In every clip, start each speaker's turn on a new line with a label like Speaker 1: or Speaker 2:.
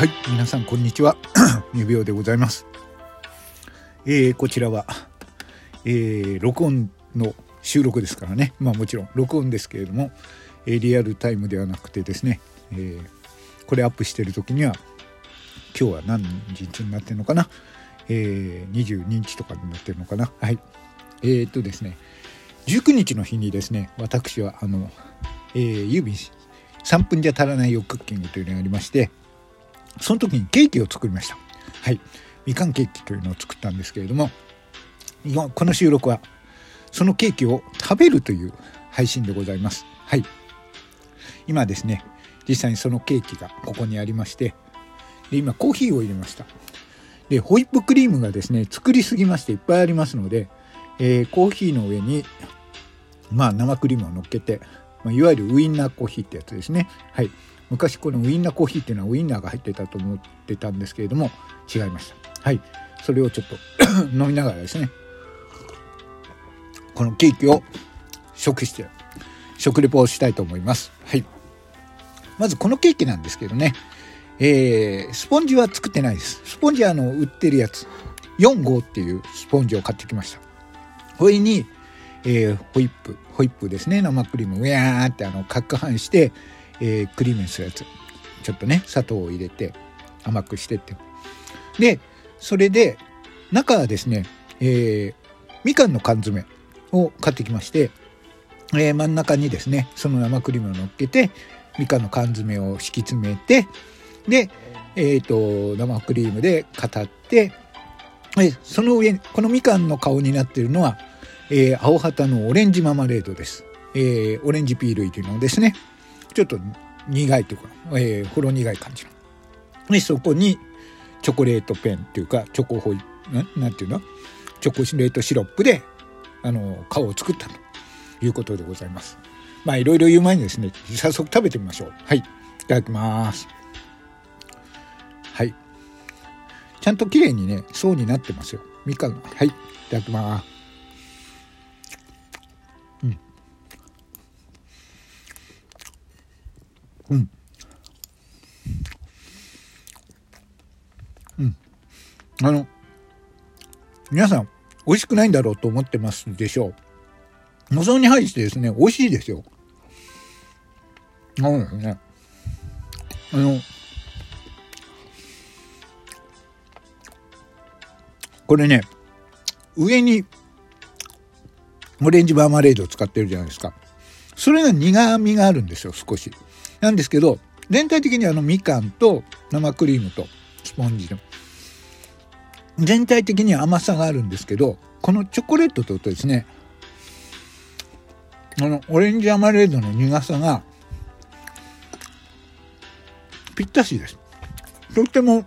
Speaker 1: はい、皆さんこんにちは。無病でございます。えー、こちらは、えー、録音の収録ですからね。まあもちろん録音ですけれども、えー、リアルタイムではなくてですね、えー、これアップしてる時には、今日は何日になってるのかな？えー、22日とかになってるのかな？はい。えー、っとですね、19日の日にですね、私は、あの、えー、郵便3分じゃ足らないよクッキングというのがありまして、その時にケーキを作りました。はい。みかんケーキというのを作ったんですけれども、今、この収録は、そのケーキを食べるという配信でございます。はい。今ですね、実際にそのケーキがここにありまして、で今コーヒーを入れました。で、ホイップクリームがですね、作りすぎましていっぱいありますので、えー、コーヒーの上に、まあ生クリームを乗っけて、まあ、いわゆるウインナーコーヒーってやつですね。はい。昔このウインナーコーヒーっていうのはウインナーが入ってたと思ってたんですけれども、違いました。はい。それをちょっと 飲みながらですね、このケーキを食して、食レポをしたいと思います。はい。まずこのケーキなんですけどね、えー、スポンジは作ってないです。スポンジはあの、売ってるやつ。4号っていうスポンジを買ってきました。これに、えー、ホイップ、ホイップですね、生クリーム、うやーってあの、攪拌して、えー、クリームにするやつ。ちょっとね、砂糖を入れて、甘くしてって。で、それで、中はですね、えー、みかんの缶詰を買ってきまして、えー、真ん中にですね、その生クリームを乗っけて、みかんの缶詰を敷き詰めて、で、え、ー、と、生クリームで語って、その上、このみかんの顔になっているのは、えー、青旗のオレンジママレードです。えー、オレンジピール入りのですね、ちょっと苦いというか、えー、ほろ苦い感じの。で、そこにチョコレートペンっていうか、チョコホイ、ななんていうの？チョコレートシロップで、あの、顔を作ったということでございます。まあ、いろいろ言う前にですね、早速食べてみましょう。はい。いただきます。はい。ちゃんと綺麗にね、層になってますよ。みかん。はい。いただきます。うん。うん。あの、皆さん、美味しくないんだろうと思ってますでしょう。望に入ってですね、美味しいですよ。そうですね。あの、これね、上にオレンジマーマレードを使ってるじゃないですか。それが苦味があるんですよ、少し。なんですけど、全体的にあのみかんと生クリームとスポンジの全体的に甘さがあるんですけど、このチョコレートとですね、あの、オレンジアマレードの苦さが、ぴったしです。とっても、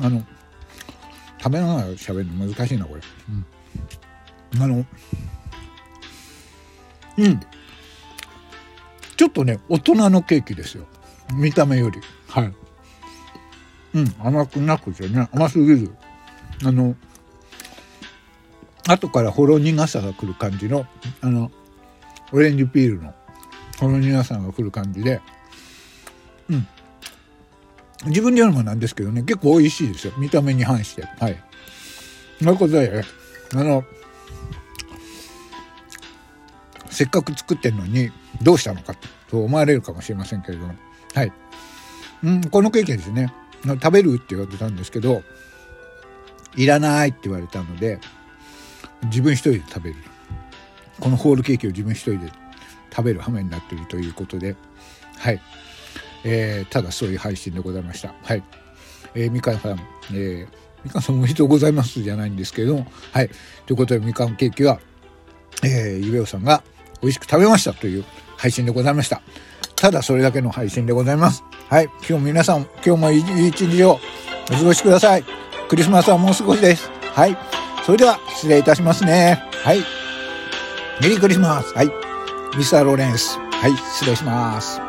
Speaker 1: あの、食べながら喋るの難しいなこれ、うん、あのうんちょっとね大人のケーキですよ。見た目より。はい。うん甘くなくてね甘すぎるあの後からほろ苦さが来る感じのあのオレンジピールのほろ苦さが来る感じで。うん。自分でやるのもなんですけどね、結構美味しいですよ。見た目に反して。はい。ということで、あの、せっかく作ってんのに、どうしたのかと思われるかもしれませんけれども。はい。うん、このケーキですね。食べるって言われたんですけど、いらないって言われたので、自分一人で食べる。このホールケーキを自分一人で食べる羽目になっているということで、はい。えー、ただそういう配信でございました。はい。えー、みかんさん、えー、みかんさんおめでとうございますじゃないんですけれども、はい。ということで、みかんケーキは、えー、ゆべおさんが美味しく食べましたという配信でございました。ただそれだけの配信でございます。はい。今日も皆さん、今日もいい一日をお過ごしください。クリスマスはもう少しです。はい。それでは、失礼いたしますね。はい。メリークリスマス。はい。ミスターローレンス。はい。失礼します。